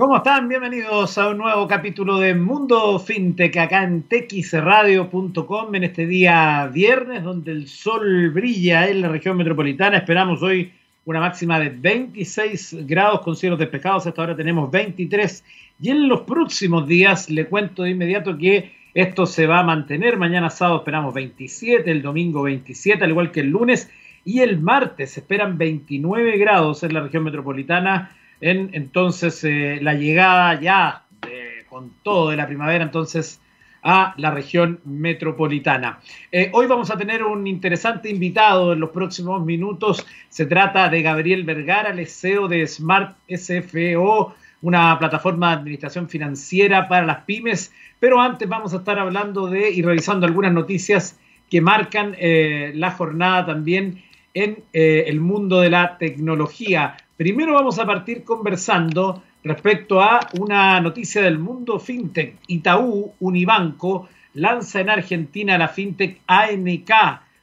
¿Cómo están? Bienvenidos a un nuevo capítulo de Mundo Fintech acá en texradio.com en este día viernes donde el sol brilla en la región metropolitana. Esperamos hoy una máxima de 26 grados con cielos despejados. Hasta ahora tenemos 23 y en los próximos días le cuento de inmediato que esto se va a mantener. Mañana sábado esperamos 27, el domingo 27, al igual que el lunes y el martes esperan 29 grados en la región metropolitana en entonces eh, la llegada ya con todo de la primavera entonces a la región metropolitana. Eh, hoy vamos a tener un interesante invitado en los próximos minutos. Se trata de Gabriel Vergara, el CEO de Smart SFO, una plataforma de administración financiera para las pymes. Pero antes vamos a estar hablando de y revisando algunas noticias que marcan eh, la jornada también en el mundo de la tecnología. Primero vamos a partir conversando respecto a una noticia del mundo fintech. Itaú Unibanco lanza en Argentina la fintech ANK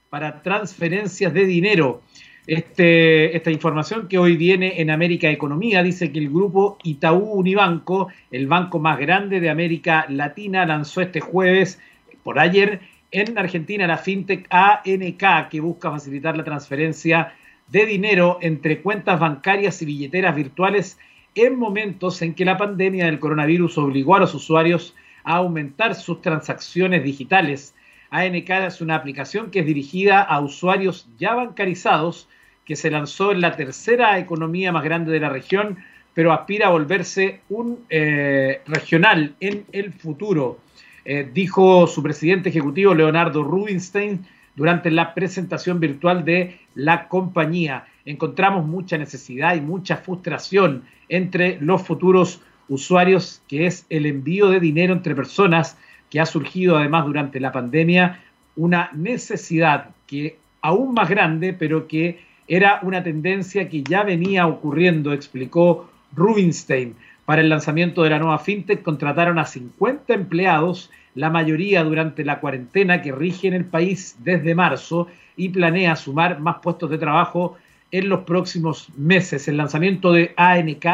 para transferencias de dinero. Este, esta información que hoy viene en América Economía dice que el grupo Itaú Unibanco, el banco más grande de América Latina, lanzó este jueves, por ayer, en Argentina la fintech ANK, que busca facilitar la transferencia de dinero entre cuentas bancarias y billeteras virtuales en momentos en que la pandemia del coronavirus obligó a los usuarios a aumentar sus transacciones digitales. ANK es una aplicación que es dirigida a usuarios ya bancarizados, que se lanzó en la tercera economía más grande de la región, pero aspira a volverse un eh, regional en el futuro. Eh, dijo su presidente ejecutivo Leonardo Rubinstein durante la presentación virtual de la compañía. Encontramos mucha necesidad y mucha frustración entre los futuros usuarios, que es el envío de dinero entre personas, que ha surgido además durante la pandemia, una necesidad que aún más grande, pero que era una tendencia que ya venía ocurriendo, explicó Rubinstein. Para el lanzamiento de la nueva fintech contrataron a 50 empleados la mayoría durante la cuarentena que rige en el país desde marzo y planea sumar más puestos de trabajo en los próximos meses. El lanzamiento de ANK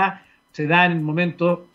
se da en el momento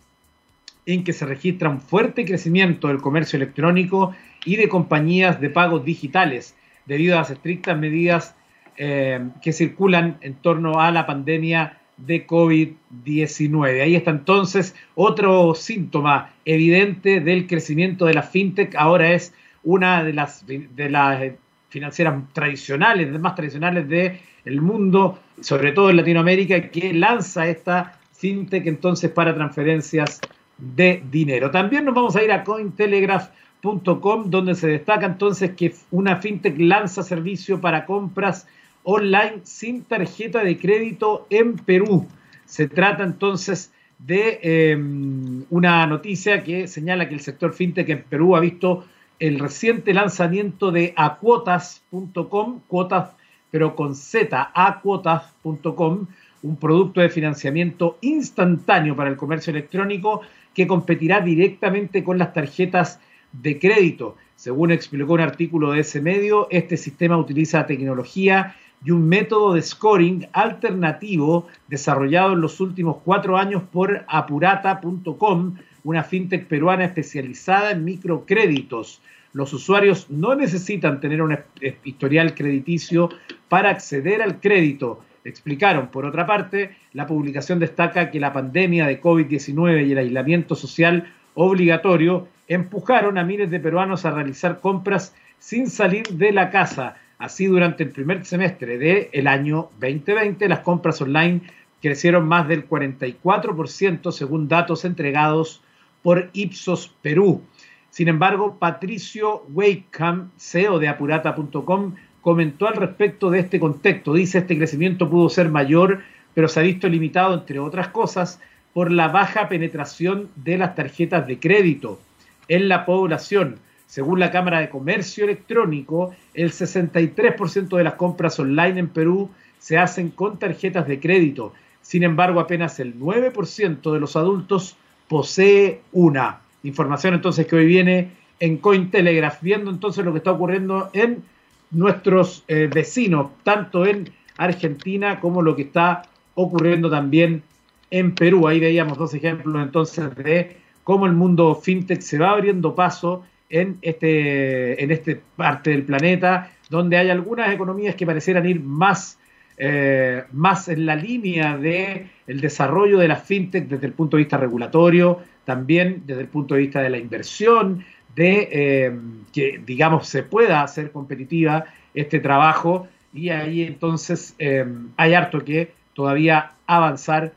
en que se registra un fuerte crecimiento del comercio electrónico y de compañías de pagos digitales debido a las estrictas medidas eh, que circulan en torno a la pandemia de COVID-19. Ahí está entonces otro síntoma evidente del crecimiento de la fintech. Ahora es una de las, de las financieras tradicionales, más tradicionales del mundo, sobre todo en Latinoamérica, que lanza esta fintech entonces para transferencias de dinero. También nos vamos a ir a cointelegraph.com, donde se destaca entonces que una fintech lanza servicio para compras online sin tarjeta de crédito en Perú. Se trata entonces de em, una noticia que señala que el sector fintech en Perú ha visto el reciente lanzamiento de acuotas.com, cuotas pero con Z, acuotas.com, un producto de financiamiento instantáneo para el comercio electrónico que competirá directamente con las tarjetas de crédito. Según explicó un artículo de ese medio, este sistema utiliza tecnología y un método de scoring alternativo desarrollado en los últimos cuatro años por apurata.com, una fintech peruana especializada en microcréditos. Los usuarios no necesitan tener un historial crediticio para acceder al crédito. Explicaron, por otra parte, la publicación destaca que la pandemia de COVID-19 y el aislamiento social obligatorio empujaron a miles de peruanos a realizar compras sin salir de la casa Así, durante el primer semestre del año 2020, las compras online crecieron más del 44% según datos entregados por Ipsos Perú. Sin embargo, Patricio Wakeham, CEO de apurata.com, comentó al respecto de este contexto. Dice, este crecimiento pudo ser mayor, pero se ha visto limitado, entre otras cosas, por la baja penetración de las tarjetas de crédito en la población según la Cámara de Comercio Electrónico, el 63% de las compras online en Perú se hacen con tarjetas de crédito. Sin embargo, apenas el 9% de los adultos posee una. Información entonces que hoy viene en Cointelegraph, viendo entonces lo que está ocurriendo en nuestros eh, vecinos, tanto en Argentina como lo que está ocurriendo también en Perú. Ahí veíamos dos ejemplos entonces de cómo el mundo fintech se va abriendo paso en este, en este parte del planeta, donde hay algunas economías que parecieran ir más, eh, más en la línea de el desarrollo de las fintech desde el punto de vista regulatorio, también desde el punto de vista de la inversión, de eh, que, digamos, se pueda hacer competitiva este trabajo. Y ahí entonces eh, hay harto que todavía avanzar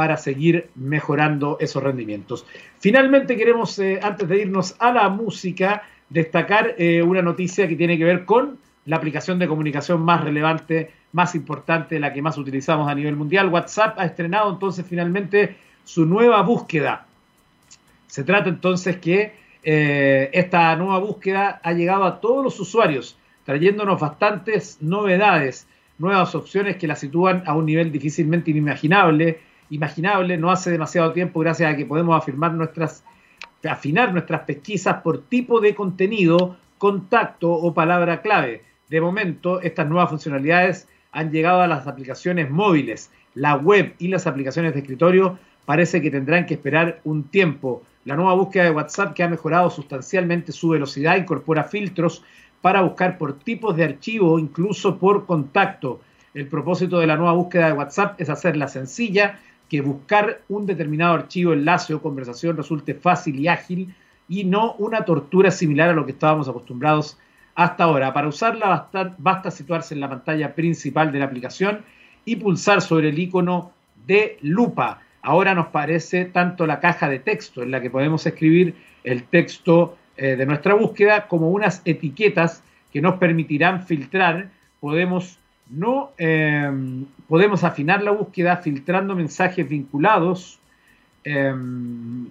para seguir mejorando esos rendimientos. Finalmente queremos, eh, antes de irnos a la música, destacar una noticia que tiene que ver con la aplicación de comunicación más relevante, más importante, la que más utilizamos a nivel mundial. WhatsApp ha estrenado entonces finalmente su nueva búsqueda. Se trata entonces que eh, esta nueva búsqueda ha llegado a todos los usuarios, trayéndonos bastantes novedades, nuevas opciones que la sitúan a un nivel difícilmente inimaginable, imaginable no hace demasiado tiempo gracias a que podemos afirmar nuestras, afinar nuestras pesquisas por tipo de contenido, contacto o palabra clave. De momento, estas nuevas funcionalidades han llegado a las aplicaciones móviles, la web y las aplicaciones de escritorio parece que tendrán que esperar un tiempo. La nueva búsqueda de WhatsApp, que ha mejorado sustancialmente su velocidad, incorpora filtros para buscar por tipos de archivo, incluso por contacto. El propósito de la nueva búsqueda de WhatsApp es hacerla sencilla, que buscar un determinado archivo, enlace o conversación resulte fácil y ágil y no una tortura similar a lo que estábamos acostumbrados hasta ahora. Para usarla basta, basta situarse en la pantalla principal de la aplicación y pulsar sobre el icono de lupa. Ahora nos parece tanto la caja de texto en la que podemos escribir el texto eh, de nuestra búsqueda como unas etiquetas que nos permitirán filtrar. Podemos no em, podemos afinar la búsqueda filtrando mensajes vinculados em,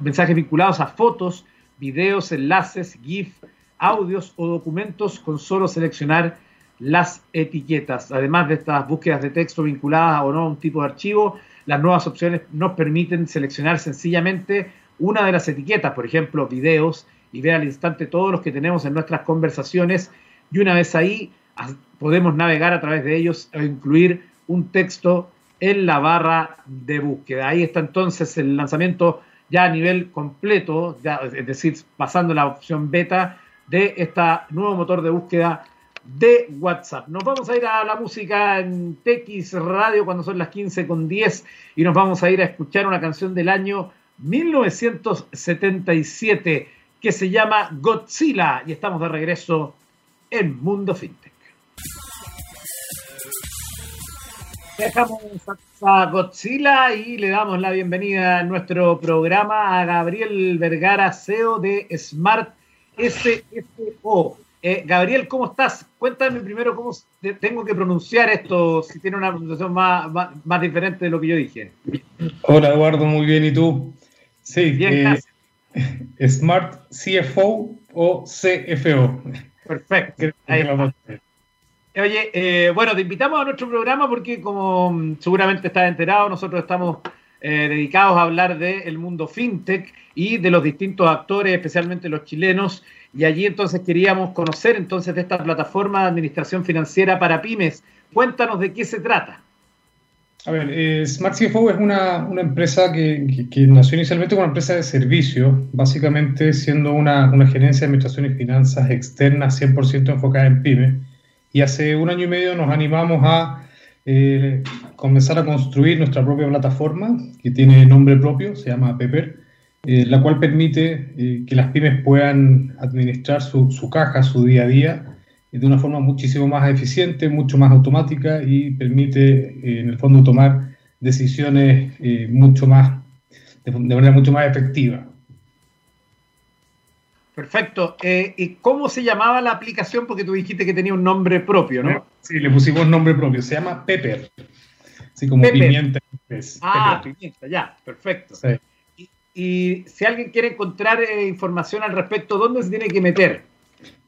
mensajes vinculados a fotos, videos, enlaces, GIF, audios o documentos con solo seleccionar las etiquetas. Además de estas búsquedas de texto vinculadas o no a un tipo de archivo, las nuevas opciones nos permiten seleccionar sencillamente una de las etiquetas, por ejemplo, videos, y ver al instante todos los que tenemos en nuestras conversaciones. Y una vez ahí, podemos navegar a través de ellos o incluir un texto en la barra de búsqueda. Ahí está entonces el lanzamiento ya a nivel completo, es decir, pasando la opción beta de este nuevo motor de búsqueda de WhatsApp. Nos vamos a ir a la música en TX Radio cuando son las 15 con 10 y nos vamos a ir a escuchar una canción del año 1977 que se llama Godzilla y estamos de regreso en Mundo FinTech. Dejamos a Godzilla y le damos la bienvenida a nuestro programa a Gabriel Vergara, CEO de Smart SFO. Eh, Gabriel, ¿cómo estás? Cuéntame primero cómo tengo que pronunciar esto, si tiene una pronunciación más, más, diferente de lo que yo dije. Hola Eduardo, muy bien, ¿y tú? Sí, bien, eh, Smart CFO o CFO. Perfecto. Oye, eh, bueno, te invitamos a nuestro programa porque como seguramente estás enterado, nosotros estamos dedicados a hablar del mundo fintech y de los distintos actores, especialmente los chilenos, y allí entonces queríamos conocer entonces de esta plataforma de administración financiera para pymes. Cuéntanos de qué se trata. A ver, eh, Smart CFO es una, empresa que, que, nació inicialmente como una empresa de servicio, básicamente siendo una, una gerencia de administración y finanzas externas 100% enfocada en pymes. Y hace un año y medio nos animamos a eh, comenzar a construir nuestra propia plataforma, que tiene nombre propio, se llama Pepper eh, la cual permite eh, que las pymes puedan administrar su, caja, su día a día, de una forma muchísimo más eficiente, mucho más automática y permite, eh, en el fondo, tomar decisiones mucho más, de, manera mucho más efectiva. Perfecto. ¿Y cómo se llamaba la aplicación? Porque tú dijiste que tenía un nombre propio, ¿no? Sí, le pusimos nombre propio. Se llama Pepper. Así como pimienta. Ah, pimienta, ya, perfecto. Sí. Y si alguien quiere encontrar eh, información al respecto, ¿dónde se tiene que meter?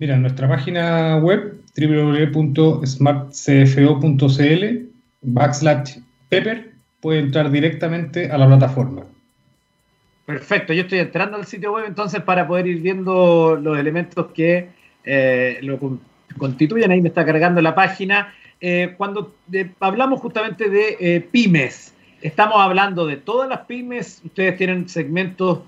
Mira, en nuestra página web www.smartcfo.cl backslash pepper puede entrar directamente a la plataforma. Perfecto, yo estoy entrando al sitio web entonces para poder ir viendo los elementos que eh, lo constituyen. Ahí me está cargando la página. Eh, cuando hablamos justamente de pymes, estamos hablando de todas las pymes, ustedes tienen segmentos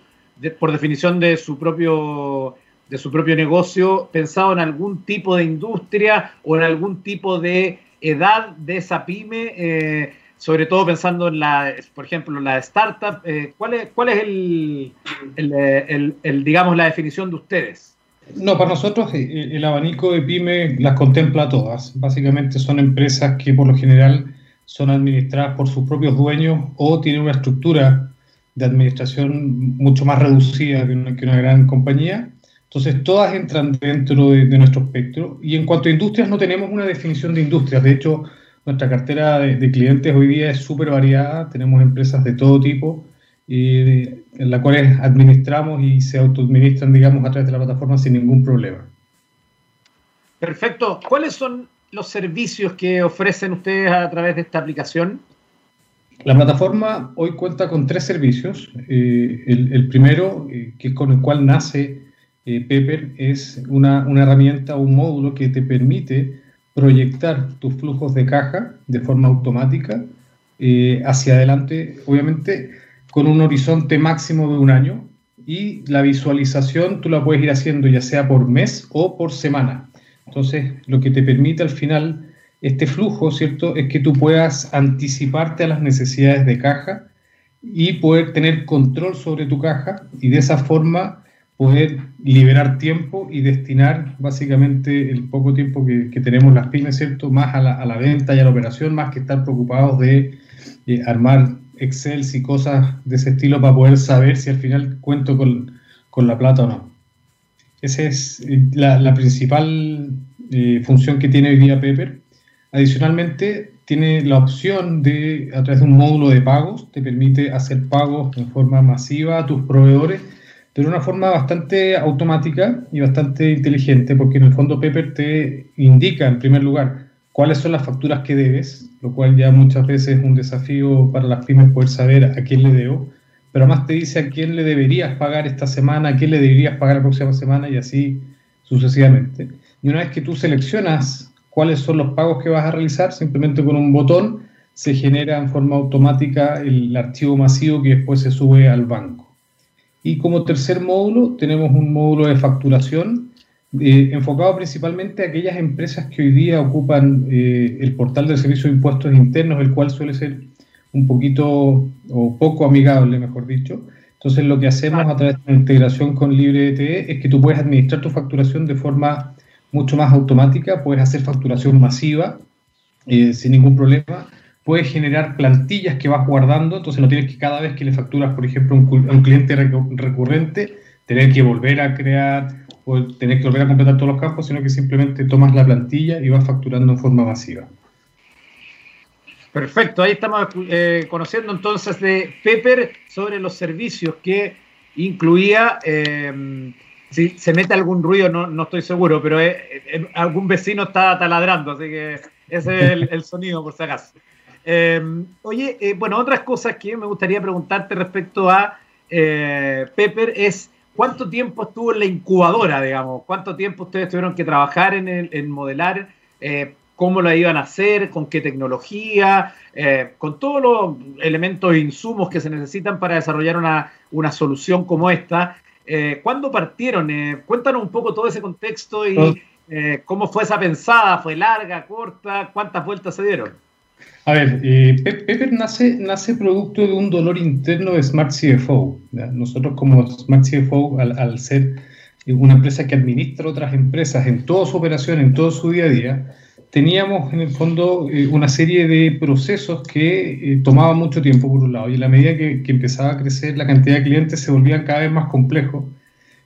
por definición de su propio de su propio negocio pensado en algún tipo de industria o en algún tipo de edad de esa pyme, eh, sobre todo pensando en la, por ejemplo, la startup. Eh, ¿Cuál es, cuál es el, el, digamos, la definición de ustedes? No, para nosotros eh, el abanico de pyme las contempla todas. Básicamente son empresas que por lo general son administradas por sus propios dueños o tienen una estructura de administración mucho más reducida que una, que una gran compañía. Entonces, todas entran dentro de, nuestro espectro. Y en cuanto a industrias, no tenemos una definición de industrias. De hecho, nuestra cartera de, clientes hoy día es súper variada. Tenemos empresas de todo tipo, en las cuales administramos y se autoadministran, digamos, a través de la plataforma sin ningún problema. Perfecto. ¿Cuáles son los servicios que ofrecen ustedes a través de esta aplicación? La plataforma hoy cuenta con tres servicios. Eh, el, primero, eh, que es con el cual nace eh, Pepper, es una, una herramienta, un módulo que te permite proyectar tus flujos de caja de forma automática hacia adelante, obviamente con un horizonte máximo de un año y la visualización tú la puedes ir haciendo ya sea por mes o por semana. Entonces, lo que te permite al final este flujo, ¿cierto? Es que tú puedas anticiparte a las necesidades de caja y poder tener control sobre tu caja y de esa forma poder liberar tiempo y destinar básicamente el poco tiempo que, tenemos las pymes, ¿cierto? Más a la, venta y a la operación, más que estar preocupados de eh, armar Excel y cosas de ese estilo para poder saber si al final cuento con, la plata o no. Esa es eh, la, principal eh, función que tiene hoy día Pepper Adicionalmente, tiene la opción de, a través de un módulo de pagos, te permite hacer pagos en forma masiva a tus proveedores, de una forma bastante automática y bastante inteligente, porque en el fondo Pepper te indica, en primer lugar, cuáles son las facturas que debes, lo cual ya muchas veces es un desafío para las pymes poder saber a quién le debo, pero además te dice a quién le deberías pagar esta semana, a quién le deberías pagar la próxima semana y así sucesivamente. Y una vez que tú seleccionas cuáles son los pagos que vas a realizar, simplemente con un botón se genera en forma automática el archivo masivo que después se sube al banco. Y como tercer módulo tenemos un módulo de facturación eh, enfocado principalmente a aquellas empresas que hoy día ocupan eh, el portal del Servicio de Impuestos Internos, el cual suele ser un poquito o poco amigable, mejor dicho. Entonces lo que hacemos a través de la integración con LibreDTE es que tú puedes administrar tu facturación de forma mucho más automática, puedes hacer facturación masiva eh, sin ningún problema, puedes generar plantillas que vas guardando, entonces no tienes que cada vez que le facturas, por ejemplo, a un, cliente recurrente, tener que volver a crear o tener que volver a completar todos los campos, sino que simplemente tomas la plantilla y vas facturando en forma masiva. Perfecto, ahí estamos eh, conociendo entonces de Pepper sobre los servicios que incluía eh, si se mete algún ruido, no, no estoy seguro, pero algún vecino está taladrando, así que ese es el, sonido, por si acaso. Em, oye, eh, bueno, otras cosas que me gustaría preguntarte respecto a eh, Pepper es cuánto tiempo estuvo en la incubadora, digamos, cuánto tiempo ustedes tuvieron que trabajar en, en modelar, eh, cómo la iban a hacer, con qué tecnología, con todos los elementos e insumos que se necesitan para desarrollar una, una solución como esta. Eh, ¿Cuándo partieron? Eh, cuéntanos un poco todo ese contexto y eh, cómo fue esa pensada. ¿Fue larga, corta? ¿Cuántas vueltas se dieron? A ver, eh, Pepper nace, nace producto de un dolor interno de Smart CFO. Nosotros como Smart CFO, al, ser una empresa que administra otras empresas en toda su operación, en todo su día a día, teníamos en el fondo eh, una serie de procesos que eh, tomaban mucho tiempo por un lado y a la medida que, empezaba a crecer la cantidad de clientes se volvían cada vez más complejos.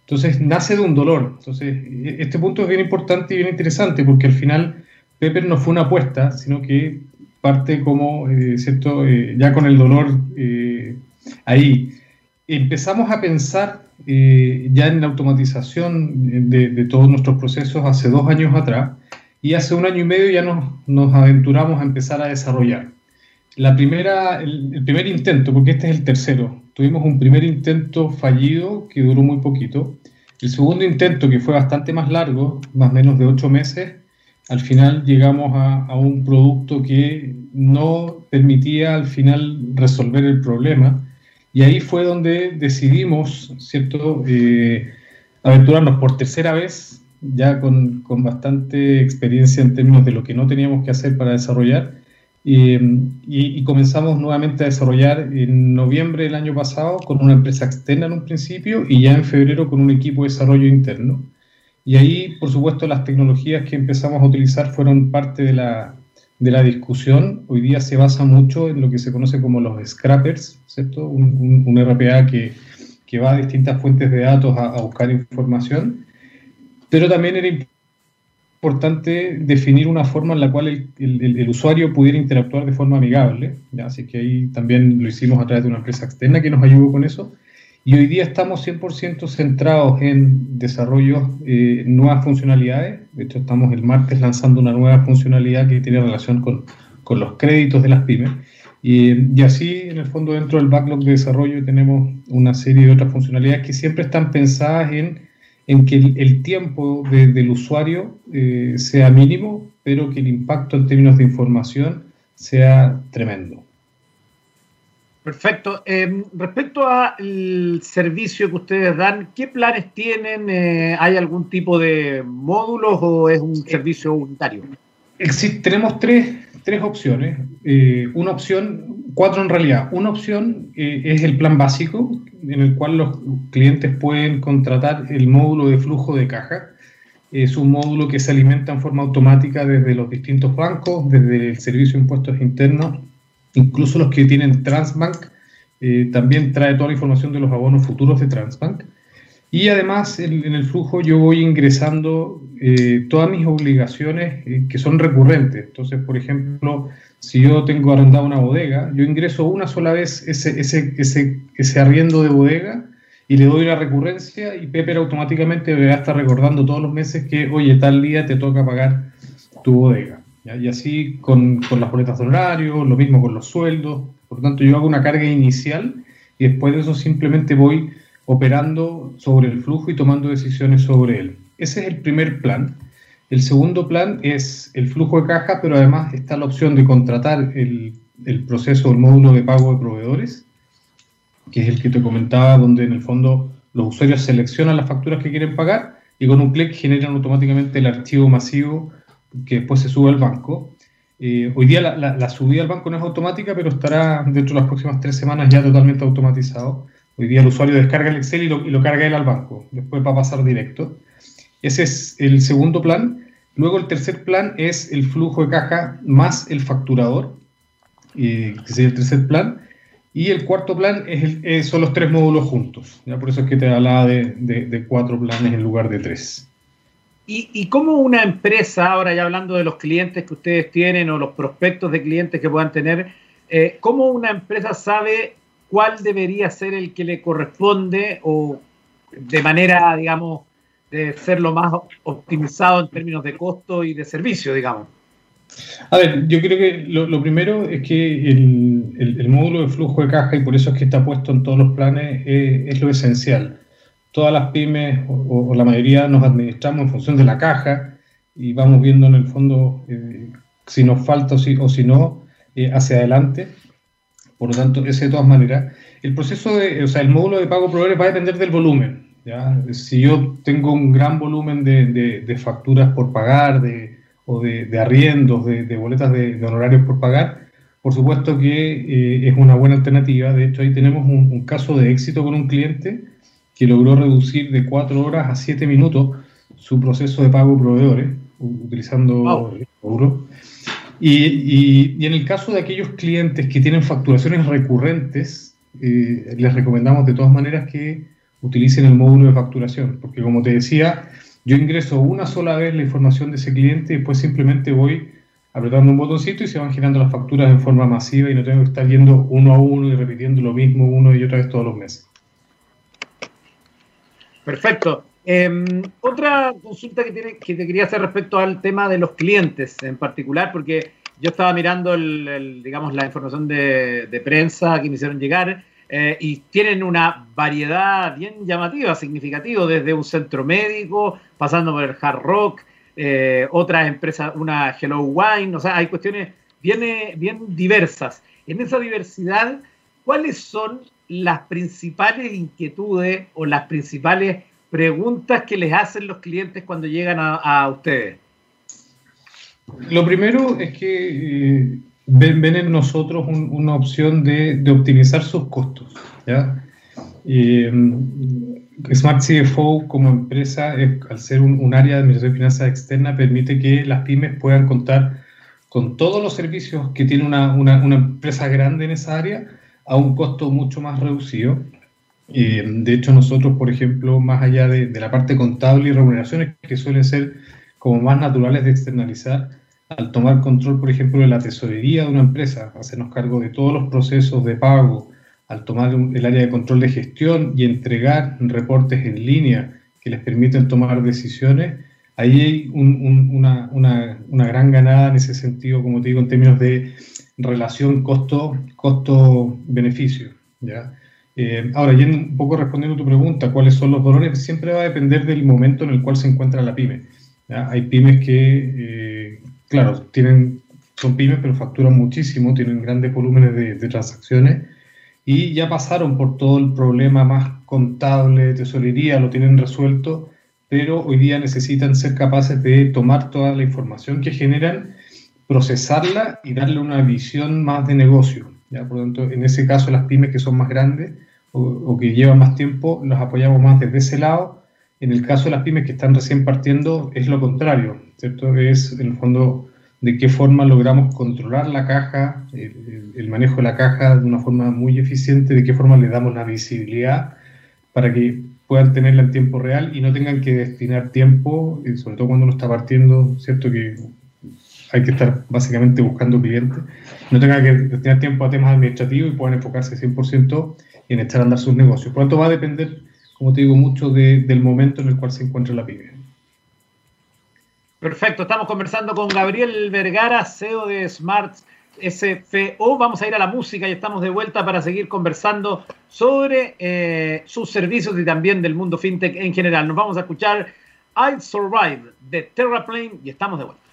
Entonces nace de un dolor. Entonces e, este punto es bien importante y bien interesante porque al final Pepper no fue una apuesta, sino que parte como, eh, ¿cierto? ya con el dolor ahí. Empezamos a pensar ya en la automatización de, todos nuestros procesos hace dos años atrás y hace un año y medio ya nos, aventuramos a empezar a desarrollar. La primera, el, primer intento, porque este es el tercero, tuvimos un primer intento fallido que duró muy poquito. El segundo intento, que fue bastante más largo, más o menos de ocho meses, al final llegamos a, un producto que no permitía al final resolver el problema. Y ahí fue donde decidimos, ¿cierto?, eh, aventurarnos por tercera vez, ya con, con, bastante experiencia en términos de lo que no teníamos que hacer para desarrollar, y, comenzamos nuevamente a desarrollar en noviembre del año pasado con una empresa externa en un principio y ya en febrero con un equipo de desarrollo interno. Y ahí, por supuesto, las tecnologías que empezamos a utilizar fueron parte de la, de la discusión. Hoy día se basa mucho en lo que se conoce como los scrappers, ¿cierto? Un, un, RPA que, que, va a distintas fuentes de datos a, a buscar información. Pero también era importante definir una forma en la cual el, usuario pudiera interactuar de forma amigable. ¿ya? Así que ahí también lo hicimos a través de una empresa externa que nos ayudó con eso. Y hoy día estamos 100% centrados en desarrollo eh, nuevas funcionalidades. De hecho, estamos el martes lanzando una nueva funcionalidad que tiene relación con, con los créditos de las pymes. Y, y, así, en el fondo, dentro del backlog de desarrollo tenemos una serie de otras funcionalidades que siempre están pensadas en en que el, tiempo del usuario eh, sea mínimo, pero que el impacto en términos de información sea tremendo. Perfecto. Em, respecto al servicio que ustedes dan, ¿qué planes tienen? Eh, ¿Hay algún tipo de módulos o es un servicio unitario? tenemos tres, tres opciones. Eh, una opción, cuatro en realidad. Una opción es el plan básico, en el cual los clientes pueden contratar el módulo de flujo de caja. Es un módulo que se alimenta en forma automática desde los distintos bancos, desde el Servicio de Impuestos Internos, incluso los que tienen Transbank, eh, también trae toda la información de los abonos futuros de Transbank. Y además en, el flujo yo voy ingresando eh, todas mis obligaciones eh, que son recurrentes. Entonces, por ejemplo, si yo tengo arrendado una bodega, yo ingreso una sola vez ese, arriendo de bodega y le doy una recurrencia y Pepper automáticamente me va a estar recordando todos los meses que, oye, tal día te toca pagar tu bodega. Y así con, con, las boletas de horario, lo mismo con los sueldos. Por lo tanto, yo hago una carga inicial y después de eso simplemente voy operando sobre el flujo y tomando decisiones sobre él. Ese es el primer plan. El segundo plan es el flujo de caja, pero además está la opción de contratar el, el proceso, el módulo de pago de proveedores, que es el que te comentaba, donde en el fondo los usuarios seleccionan las facturas que quieren pagar y con un clic generan automáticamente el archivo masivo que después se sube al banco. Eh, hoy día la, subida al banco no es automática, pero estará dentro de las próximas tres semanas ya totalmente automatizado. Hoy día el usuario descarga el Excel y lo, carga él al banco, después va a pasar directo. Ese es el segundo plan. Luego el tercer plan es el flujo de caja más el facturador, que sería el tercer plan. Y el cuarto plan es son los tres módulos juntos. ¿ya? Por eso es que te hablaba de, cuatro planes en lugar de tres. ¿Y, ¿Y, cómo una empresa, ahora ya hablando de los clientes que ustedes tienen o los prospectos de clientes que puedan tener, eh, cómo una empresa sabe cuál debería ser el que le corresponde o de manera, digamos, de ser lo más optimizado en términos de costo y de servicio, digamos? A ver, yo creo que lo, primero es que el, módulo de flujo de caja, y por eso es que está puesto en todos los planes, es, lo esencial. Todas las pymes o, la mayoría nos administramos en función de la caja y vamos viendo en el fondo eh, si nos falta o si, o si no eh, hacia adelante. Por lo tanto, ese de todas maneras. El proceso de, o sea, el módulo de pago proveedores va a depender del volumen. Si yo tengo un gran volumen de, facturas por pagar de, o de, arriendos, de, boletas de, honorarios por pagar, por supuesto que eh, es una buena alternativa. De hecho, ahí tenemos un, caso de éxito con un cliente que logró reducir de cuatro horas a siete minutos su proceso de pago proveedores utilizando euros. Y, en el caso de aquellos clientes que tienen facturaciones recurrentes, eh, les recomendamos de todas maneras que utilicen el módulo de facturación, porque como te decía, yo ingreso una sola vez la información de ese cliente y después simplemente voy apretando un botoncito y se van girando las facturas en forma masiva y no tengo que estar yendo uno a uno y repitiendo lo mismo uno y otra vez todos los meses. Perfecto. Em, otra consulta que, tiene, que te quería hacer respecto al tema de los clientes en particular, porque yo estaba mirando el, digamos, la información de, prensa que me hicieron llegar eh, y tienen una variedad bien llamativa, significativa, desde un centro médico, pasando por el hard rock, eh, otras empresas, una Hello Wine, o sea, hay cuestiones bien, bien diversas. En esa diversidad, ¿cuáles son las principales inquietudes o las principales preguntas que les hacen los clientes cuando llegan a, ustedes? Lo primero es que eh, ven, en nosotros una opción de, optimizar sus costos. ¿ya? Eh, Smart CFO como empresa, al ser un, área de administración de finanzas externa, permite que las pymes puedan contar con todos los servicios que tiene una, una empresa grande en esa área a un costo mucho más reducido. Eh, de hecho, nosotros, por ejemplo, más allá de, la parte contable y remuneraciones, que suelen ser como más naturales de externalizar, al tomar control, por ejemplo, de la tesorería de una empresa, hacernos cargo de todos los procesos de pago, al tomar el área de control de gestión y entregar reportes en línea que les permiten tomar decisiones, ahí hay una, una, gran ganada en ese sentido, como te digo, en términos de relación costo-beneficio. ¿ya? Eh, ahora, yendo un poco respondiendo a tu pregunta, ¿cuáles son los valores? Siempre va a depender del momento en el cual se encuentra la pyme. Hay pymes que, eh, claro, tienen, son pymes, pero facturan muchísimo, tienen grandes volúmenes de, de transacciones y ya pasaron por todo el problema más contable, tesorería, lo tienen resuelto, pero hoy día necesitan ser capaces de tomar toda la información que generan, procesarla y darle una visión más de negocio. ¿ya? Por lo tanto, en ese caso, las pymes que son más grandes o, que llevan más tiempo, los apoyamos más desde ese lado. En el caso de las pymes que están recién partiendo, es lo contrario, ¿cierto? Es, en el fondo, de qué forma logramos controlar la caja, el, manejo de la caja de una forma muy eficiente, de qué forma le damos la visibilidad para que puedan tenerla en tiempo real y no tengan que destinar tiempo, sobre todo cuando uno está partiendo, ¿cierto? Que hay que estar básicamente buscando clientes, no tengan que destinar tiempo a temas administrativos y puedan enfocarse 100% en echar a andar sus negocios. Por lo tanto, va a depender, como te digo, mucho del momento en el cual se encuentra la pyme. Perfecto, estamos conversando con Gabriel Vergara, CEO de Smart SFO. Vamos a ir a la música y estamos de vuelta para seguir conversando sobre eh, sus servicios y también del mundo fintech en general. Nos vamos a escuchar I Survive de Terraplane y estamos de vuelta.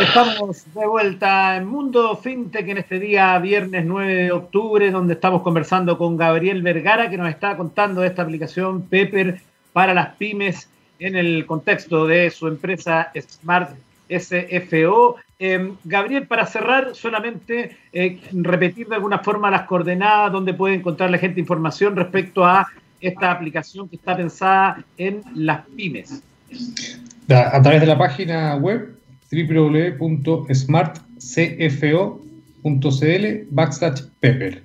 Estamos de vuelta en Mundo FinTech en este día, viernes 9 de octubre, donde estamos conversando con Gabriel Vergara, que nos está contando esta aplicación Pepper para las pymes en el contexto de su empresa Smart SFO. Em, Gabriel, para cerrar, solamente eh, repetir de alguna forma las coordenadas donde puede encontrar la gente información respecto a esta aplicación que está pensada en las pymes. A través de la página web www.smartcfo.cl backslash pepper.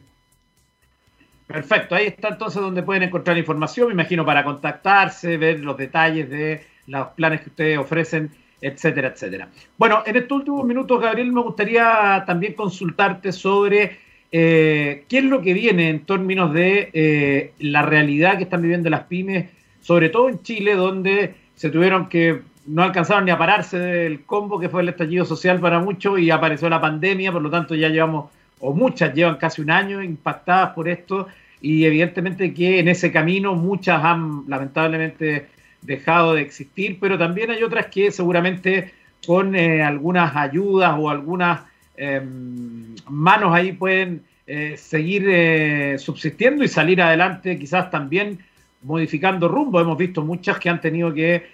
Perfecto, ahí está entonces donde pueden encontrar información, me imagino, para contactarse, ver los detalles de los planes que ustedes ofrecen, etcétera, etcétera. Bueno, en estos últimos minutos, Gabriel, me gustaría también consultarte sobre eh, qué es lo que viene en términos de eh, la realidad que están viviendo las pymes, sobre todo en Chile, donde se tuvieron que, no alcanzaron ni a pararse del combo que fue el estallido social para muchos y apareció la pandemia, por lo tanto ya llevamos o muchas llevan casi un año impactadas por esto y evidentemente que en ese camino muchas han lamentablemente dejado de existir, pero también hay otras que seguramente con eh, algunas ayudas o algunas em, manos ahí pueden eh, seguir eh, subsistiendo y salir adelante, quizás también modificando rumbo. Hemos visto muchas que han tenido que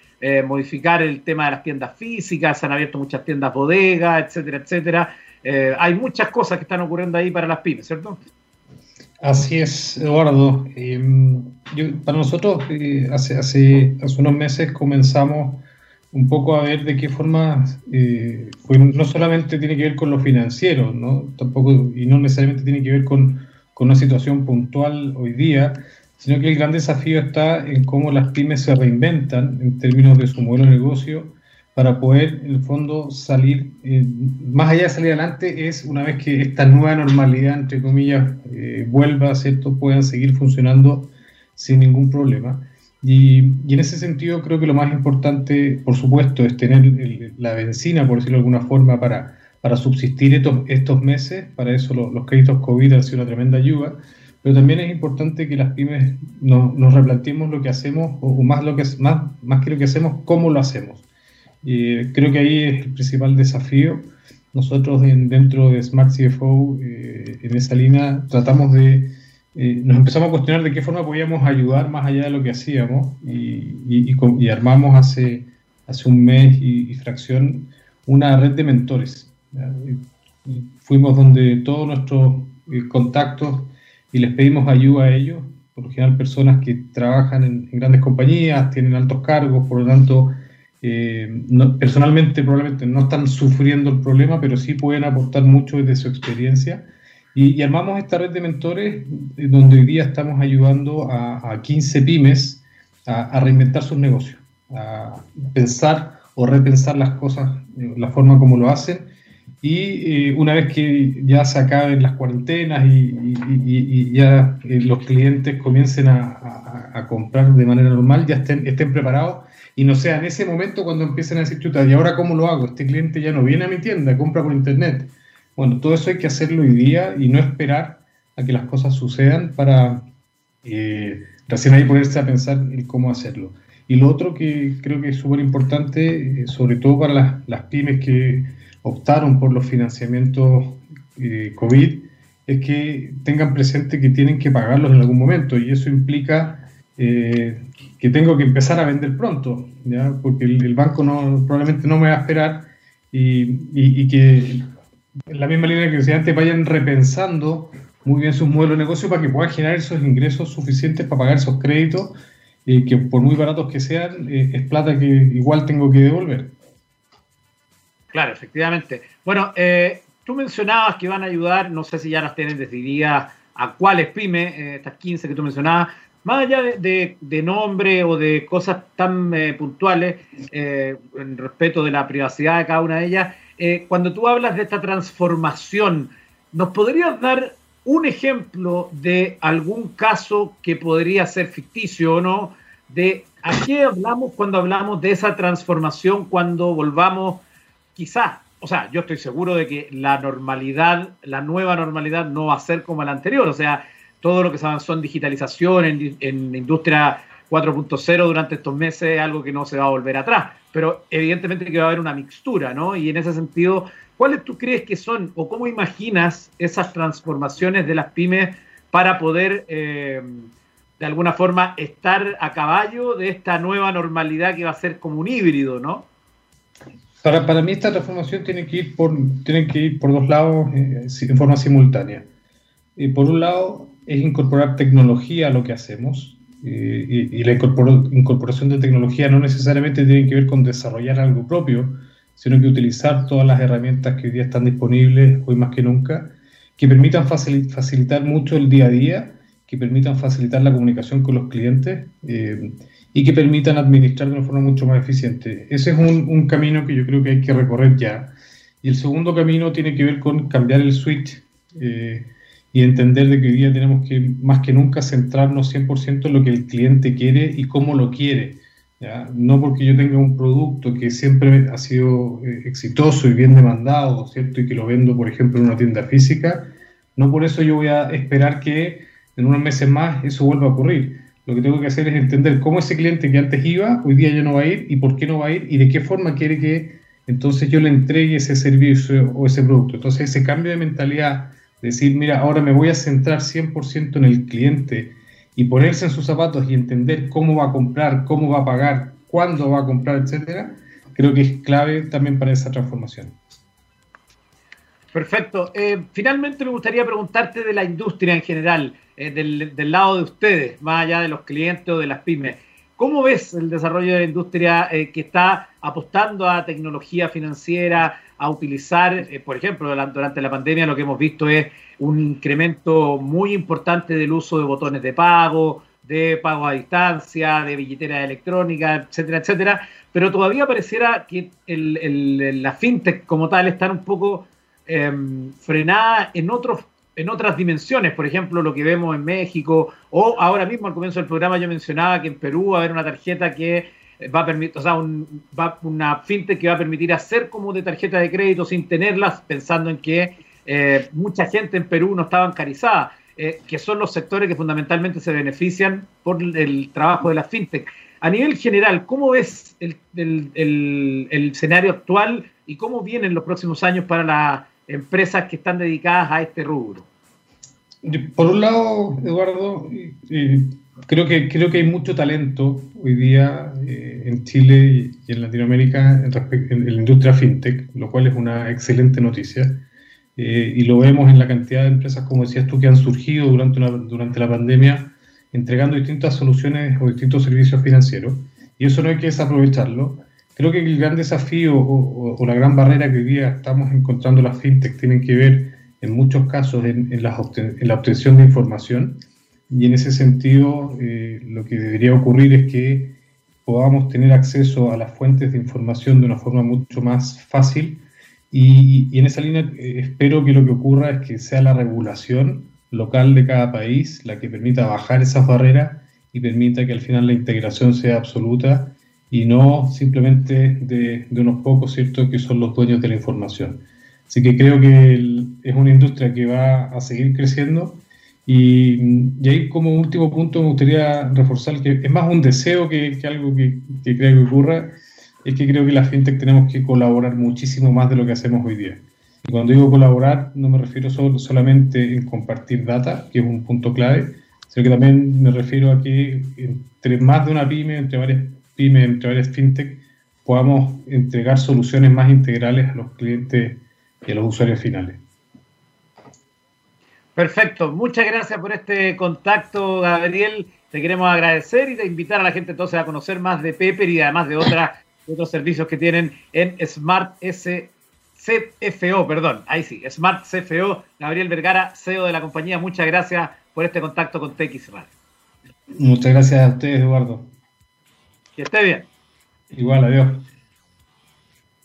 modificar el tema de las tiendas físicas, se han abierto muchas tiendas bodegas, etcétera, etcétera. Eh, hay muchas cosas que están ocurriendo ahí para las pymes, ¿cierto? Así es, Eduardo. Em, para nosotros, eh, hace, hace, hace, unos meses comenzamos un poco a ver de qué forma, eh, pues no solamente tiene que ver con lo financiero, ¿no? Tampoco, y no necesariamente tiene que ver con, con una situación puntual hoy día, sino que el gran desafío está en cómo las pymes se reinventan en términos de su modelo de negocio para poder, en el fondo, salir, eh, más allá de salir adelante, es una vez que esta nueva normalidad, entre comillas, eh, vuelva, ¿cierto?, puedan seguir funcionando sin ningún problema. Y, en ese sentido creo que lo más importante, por supuesto, es tener la benzina, por decirlo de alguna forma, para, para subsistir estos, estos meses. Para eso los créditos COVID han sido una tremenda ayuda. Pero también es importante que las pymes nos, nos replanteemos lo que hacemos, o, o más, lo que, más, más que lo que hacemos, cómo lo hacemos. Y creo que ahí es el principal desafío nosotros dentro de Smart CFO, eh, en esa línea, tratamos de, eh, nos empezamos a cuestionar de qué forma podíamos ayudar más allá de lo que hacíamos y, armamos hace, hace un mes y, fracción una red de mentores. Fuimos donde todos nuestros eh, contactos y les pedimos ayuda a ellos, por lo general personas que trabajan en grandes compañías, tienen altos cargos, por lo tanto eh, personalmente probablemente no están sufriendo el problema, pero sí pueden aportar mucho desde su experiencia. Y, armamos esta red de mentores eh, donde hoy día estamos ayudando a, 15 pymes a, reinventar sus negocios, a pensar o repensar las cosas, eh, la forma como lo hacen. Y una vez que ya se acaben las cuarentenas y, ya los clientes comiencen a, comprar de manera normal, ya estén, estén preparados y no sea en ese momento cuando empiecen a decir, ¿y ahora cómo lo hago? Este cliente ya no viene a mi tienda, compra por internet. Bueno, todo eso hay que hacerlo hoy día y no esperar a que las cosas sucedan para eh, recién ahí ponerse a pensar en cómo hacerlo. Y lo otro que creo que es súper importante, eh, sobre todo para las, pymes que optaron por los financiamientos eh, COVID, es que tengan presente que tienen que pagarlos en algún momento y eso implica que tengo que empezar a vender pronto, ¿ya? porque el, banco probablemente no me va a esperar y, y, que en la misma línea que decía antes vayan repensando muy bien sus modelos de negocio para que puedan generar esos ingresos suficientes para pagar esos créditos que por muy baratos que sean, eh, es plata que igual tengo que devolver. Claro, efectivamente. Bueno, eh, tú mencionabas que van a ayudar, no sé si ya las tienen decididas a cuáles pymes, eh, estas 15 que tú mencionabas, más allá de, nombre o de cosas tan puntuales, en respeto de la privacidad de cada una de ellas, cuando tú hablas de esta transformación, ¿nos podrías dar un ejemplo de algún caso que podría ser ficticio o no? De a qué hablamos cuando hablamos de esa transformación, cuando volvamos, quizás, o sea, yo estoy seguro de que la normalidad, la nueva normalidad no va a ser como la anterior, o sea, todo lo que se avanzó en digitalización, en, en industria 4.0 durante estos meses es algo que no se va a volver atrás. Pero evidentemente que va a haber una mixtura, ¿no? Y en ese sentido, ¿cuáles tú crees que son o cómo imaginas esas transformaciones de las pymes para poder, eh, de alguna forma, estar a caballo de esta nueva normalidad que va a ser como un híbrido, ¿no? Para, para mí esta transformación tiene que ir por, tiene que ir por dos lados eh, en forma simultánea. Y por un lado, es incorporar tecnología a lo que hacemos. y, la incorporación de tecnología no necesariamente tiene que ver con desarrollar algo propio, sino que utilizar todas las herramientas que hoy día están disponibles, hoy más que nunca, que permitan facilitar mucho el día a día, que permitan facilitar la comunicación con los clientes eh, y que permitan administrar de una forma mucho más eficiente. Ese es un, camino que yo creo que hay que recorrer ya. Y el segundo camino tiene que ver con cambiar el switch. Eh, y entender de que hoy día tenemos que más que nunca centrarnos 100% en lo que el cliente quiere y cómo lo quiere. ¿ya? No porque yo tenga un producto que siempre ha sido eh, exitoso y bien demandado, ¿cierto? Y que lo vendo, por ejemplo, en una tienda física, no por eso yo voy a esperar que en unos meses más eso vuelva a ocurrir. Lo que tengo que hacer es entender cómo ese cliente que antes iba, hoy día ya no va a ir y por qué no va a ir y de qué forma quiere que entonces yo le entregue ese servicio o ese producto. Entonces ese cambio de mentalidad Decir, mira, ahora me voy a centrar 100% en el cliente y ponerse en sus zapatos y entender cómo va a comprar, cómo va a pagar, cuándo va a comprar, etcétera, creo que es clave también para esa transformación. Perfecto. Eh, finalmente me gustaría preguntarte de la industria en general, eh, del, lado de ustedes, más allá de los clientes o de las pymes. ¿Cómo ves el desarrollo de la industria eh, que está apostando a tecnología financiera, a utilizar, por ejemplo, durante la pandemia lo que hemos visto es un incremento muy importante del uso de botones de pago, de pago a distancia, de billetera electrónica, etcétera, etcétera, pero todavía pareciera que el, la fintech como tal está un poco em, frenada en otros en otras dimensiones, por ejemplo, lo que vemos en México, o ahora mismo al comienzo del programa yo mencionaba que en Perú va a haber una tarjeta que va a permitir, o sea, una fintech que va a permitir hacer como de tarjeta de crédito sin tenerlas, pensando en que eh, mucha gente en Perú no está bancarizada, eh, que son los sectores que fundamentalmente se benefician por el trabajo de la fintech. A nivel general, ¿cómo ves el, el, escenario actual y cómo vienen los próximos años para las empresas que están dedicadas a este rubro? Por un lado, Eduardo, creo, que, creo que hay mucho talento hoy día eh, en Chile y en Latinoamérica en, en, la industria fintech, lo cual es una excelente noticia. Eh, y lo vemos en la cantidad de empresas, como decías tú, que han surgido durante, durante la pandemia, entregando distintas soluciones o distintos servicios financieros. Y eso no hay que desaprovecharlo. Creo que el gran desafío o, la gran barrera que hoy día estamos encontrando las fintech tienen que ver en muchos casos en, en, la, obtención de información. Y en ese sentido, eh, lo que debería ocurrir es que podamos tener acceso a las fuentes de información de una forma mucho más fácil y, en esa línea eh, espero que lo que ocurra es que sea la regulación local de cada país la que permita bajar esas barreras y permita que al final la integración sea absoluta y no simplemente de, unos pocos, ¿cierto?, que son los dueños de la información. Así que creo que es una industria que va a seguir creciendo y, y, ahí como último punto me gustaría reforzar que es más un deseo que, que algo que, que creo que ocurra es que creo que la fintech tenemos que colaborar muchísimo más de lo que hacemos hoy día. Y cuando digo colaborar, no me refiero solo, solamente en compartir data, que es un punto clave, sino que también me refiero a que entre más de una pyme, entre varias pymes, entre varias fintech, podamos entregar soluciones más integrales a los clientes y a los usuarios finales. Perfecto, muchas gracias por este contacto, Gabriel. Te queremos agradecer y te invitar a la gente entonces a conocer más de Pepper y además de otras otros servicios que tienen en Smart S CFO, perdón, ahí sí, Smart CFO, Gabriel Vergara, CEO de la compañía, muchas gracias por este contacto con TX Radio. Muchas gracias a ustedes, Eduardo. Que esté bien. Igual, adiós.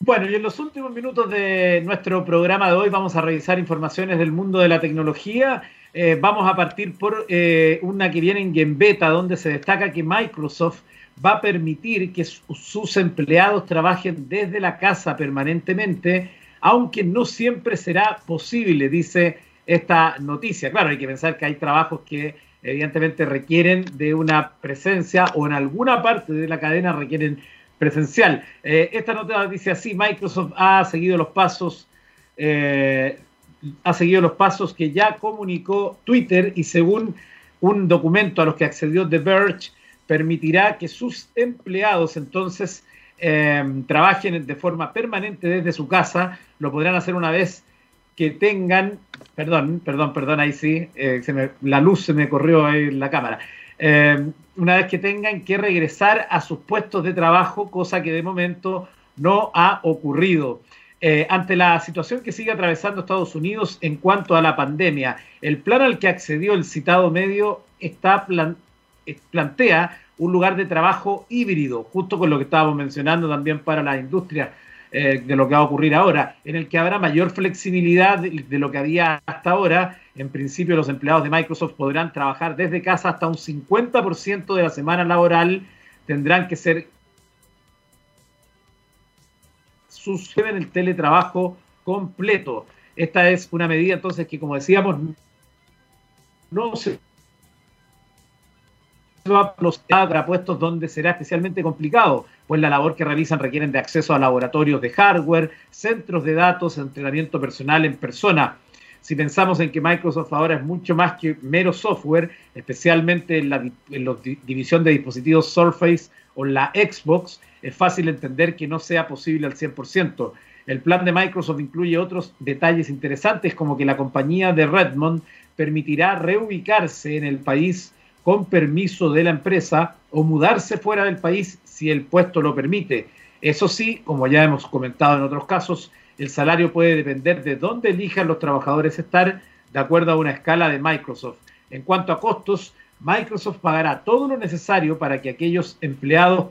Bueno, y en los últimos minutos de nuestro programa de hoy vamos a revisar informaciones del mundo de la tecnología. Eh, vamos a partir por eh, una que viene en Gembeta, donde se destaca que Microsoft va a permitir que sus empleados trabajen desde la casa permanentemente, aunque no siempre será posible, dice esta noticia. Claro, hay que pensar que hay trabajos que evidentemente requieren de una presencia o en alguna parte de la cadena requieren presencial. Eh, esta nota dice así, Microsoft ha seguido los pasos, eh, ha seguido los pasos que ya comunicó Twitter y según un documento a los que accedió The Verge, permitirá que sus empleados entonces em, trabajen de forma permanente desde su casa, lo podrán hacer una vez que tengan, perdón, perdón, perdón, ahí sí, eh, la luz se me corrió ahí en la cámara, em, una vez que tengan que regresar a sus puestos de trabajo, cosa que de momento no ha ocurrido. Eh, ante la situación que sigue atravesando Estados Unidos en cuanto a la pandemia, el plan al que accedió el citado medio está plan plantea un lugar de trabajo híbrido, justo con lo que estábamos mencionando también para la industria eh, de lo que va a ocurrir ahora, en el que habrá mayor flexibilidad de, lo que había hasta ahora. En principio, los empleados de Microsoft podrán trabajar desde casa hasta un 50% de la semana laboral, tendrán que ser en el teletrabajo completo. Esta es una medida entonces que, como decíamos, no se para puestos donde será especialmente complicado, pues la labor que realizan requieren de acceso a laboratorios de hardware, centros de datos, entrenamiento personal en persona. Si pensamos en que Microsoft ahora es mucho más que mero software, especialmente en la, división de dispositivos Surface o la Xbox, es fácil entender que no sea posible al 100%. El plan de Microsoft incluye otros detalles interesantes como que la compañía de Redmond permitirá reubicarse en el país con permiso de la empresa o mudarse fuera del país si el puesto lo permite. Eso sí, como ya hemos comentado en otros casos, el salario puede depender de dónde elijan los trabajadores estar de acuerdo a una escala de Microsoft. En cuanto a costos, Microsoft pagará todo lo necesario para que aquellos empleados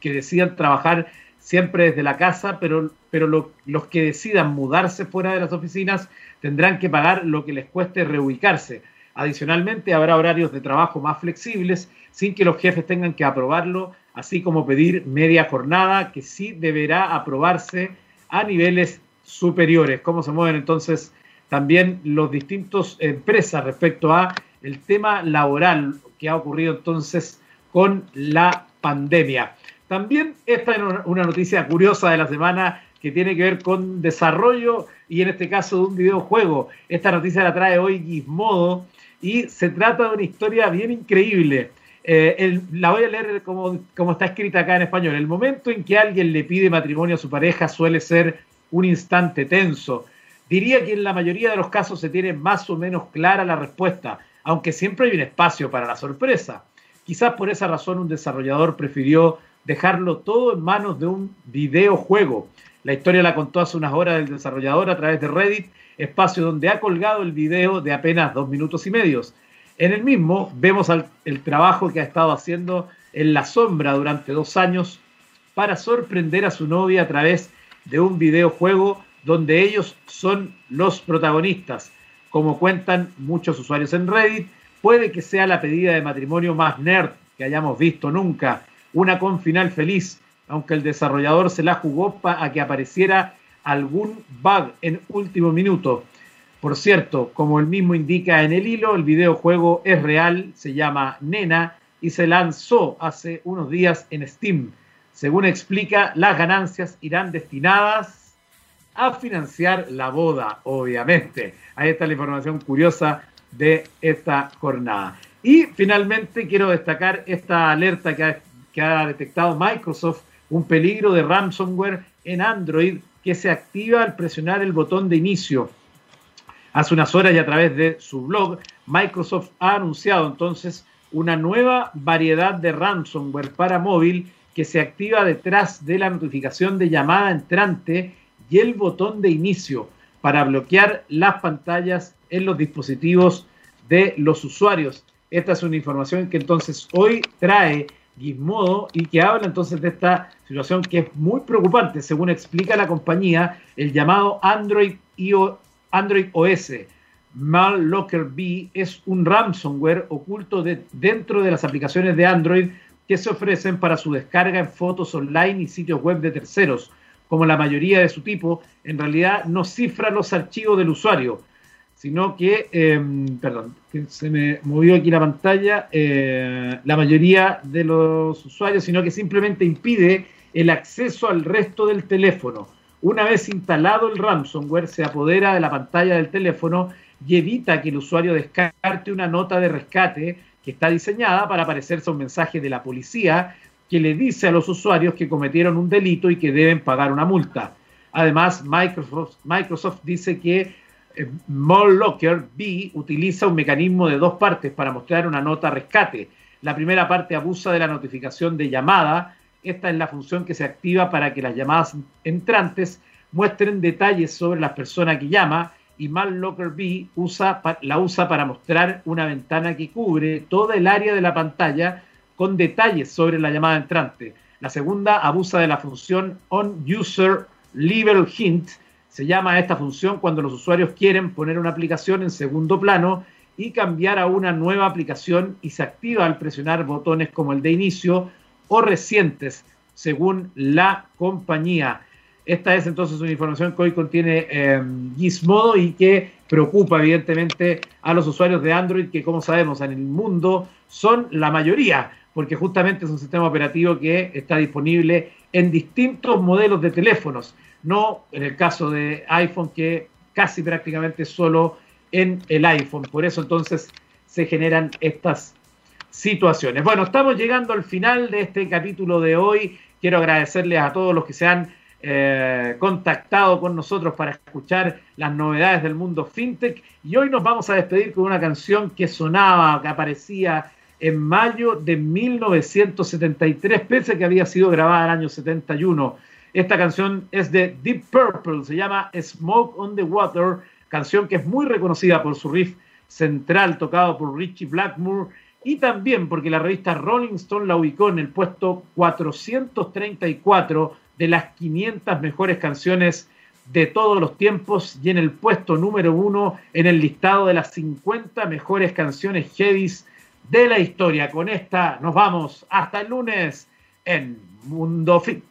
que decidan trabajar siempre desde la casa, pero, pero los que decidan mudarse fuera de las oficinas tendrán que pagar lo que les cueste reubicarse. Adicionalmente, habrá horarios de trabajo más flexibles sin que los jefes tengan que aprobarlo, así como pedir media jornada, que sí deberá aprobarse a niveles superiores. ¿Cómo se mueven entonces también los distintos empresas respecto a el tema laboral que ha ocurrido entonces con la pandemia. También esta es una noticia curiosa de la semana que tiene que ver con desarrollo y en este caso de un videojuego. Esta noticia la trae hoy Gizmodo y se trata de una historia bien increíble. Eh, la voy a leer como, como está escrita acá en español. El momento en que alguien le pide matrimonio a su pareja suele ser un instante tenso. Diría que en la mayoría de los casos se tiene más o menos clara la respuesta, aunque siempre hay un espacio para la sorpresa. Quizás por esa razón un desarrollador prefirió dejarlo todo en manos de un videojuego. La historia la contó hace unas horas el desarrollador a través de Reddit, espacio donde ha colgado el video de apenas dos minutos y medios. En el mismo vemos el trabajo que ha estado haciendo en la sombra durante dos años para sorprender a su novia a través de un videojuego donde ellos son los protagonistas. Como cuentan muchos usuarios en Reddit, puede que sea la pedida de matrimonio más nerd que hayamos visto nunca, una con final feliz, aunque el desarrollador se la jugó para que apareciera algún bug en último minuto. Por cierto, como el mismo indica en el hilo, el videojuego es real, se llama Nena y se lanzó hace unos días en Steam. Según explica, las ganancias irán destinadas a financiar la boda, obviamente. Ahí está la información curiosa de esta jornada. Y finalmente quiero destacar esta alerta que ha, que ha detectado Microsoft un peligro de ransomware en Android que se activa al presionar el botón de inicio. Hace unas horas y a través de su blog, Microsoft ha anunciado entonces una nueva variedad de ransomware para móvil que se activa detrás de la notificación de llamada entrante y el botón de inicio para bloquear las pantallas en los dispositivos de los usuarios. Esta es una información que entonces hoy trae Gizmodo y que habla entonces de esta situación que es muy preocupante, según explica la compañía, el llamado Android, Android OS. Mallocker B es un ransomware oculto dentro de las aplicaciones de Android que se ofrecen para su descarga en fotos online y sitios web de terceros. Como la mayoría de su tipo, en realidad no cifra los archivos del usuario, sino que, em, perdón, que se me movió aquí la pantalla, eh, la mayoría de los usuarios, sino que simplemente impide el acceso al resto del teléfono. Una vez instalado el ransomware, se apodera de la pantalla del teléfono y evita que el usuario descarte una nota de rescate que está diseñada para parecerse a un mensaje de la policía que le dice a los usuarios que cometieron un delito y que deben pagar una multa. Además, Microsoft, Microsoft dice que eh, Locker B utiliza un mecanismo de dos partes para mostrar una nota rescate. La primera parte abusa de la notificación de llamada. Esta es la función que se activa para que las llamadas entrantes muestren detalles sobre la persona que llama y Locker B la usa para mostrar una ventana que cubre toda el área de la pantalla con detalles sobre la llamada entrante. La segunda abusa de la función On User Level Hint, se llama esta función cuando los usuarios quieren poner una aplicación en segundo plano y cambiar a una nueva aplicación y se activa al presionar botones como el de inicio o recientes, según la compañía. Esta es entonces una información que hoy contiene eh, Gizmodo y que preocupa evidentemente a los usuarios de Android, que como sabemos en el mundo son la mayoría, porque justamente es un sistema operativo que está disponible en distintos modelos de teléfonos no en el caso de iPhone que casi prácticamente solo en el iPhone. Por eso entonces se generan estas situaciones. Bueno, estamos llegando al final de este capítulo de hoy. Quiero agradecerles a todos los que se han eh, contactado con nosotros para escuchar las novedades del mundo fintech. Y hoy nos vamos a despedir con una canción que sonaba, que aparecía en mayo de 1973, pese que había sido grabada en el año 71. Esta canción es de Deep Purple, se llama Smoke on the Water, canción que es muy reconocida por su riff central tocado por Richie Blackmore y también porque la revista Rolling Stone la ubicó en el puesto 434 de las 500 mejores canciones de todos los tiempos y en el puesto número uno en el listado de las 50 mejores canciones heavies de la historia. Con esta nos vamos hasta el lunes en Mundo Fit.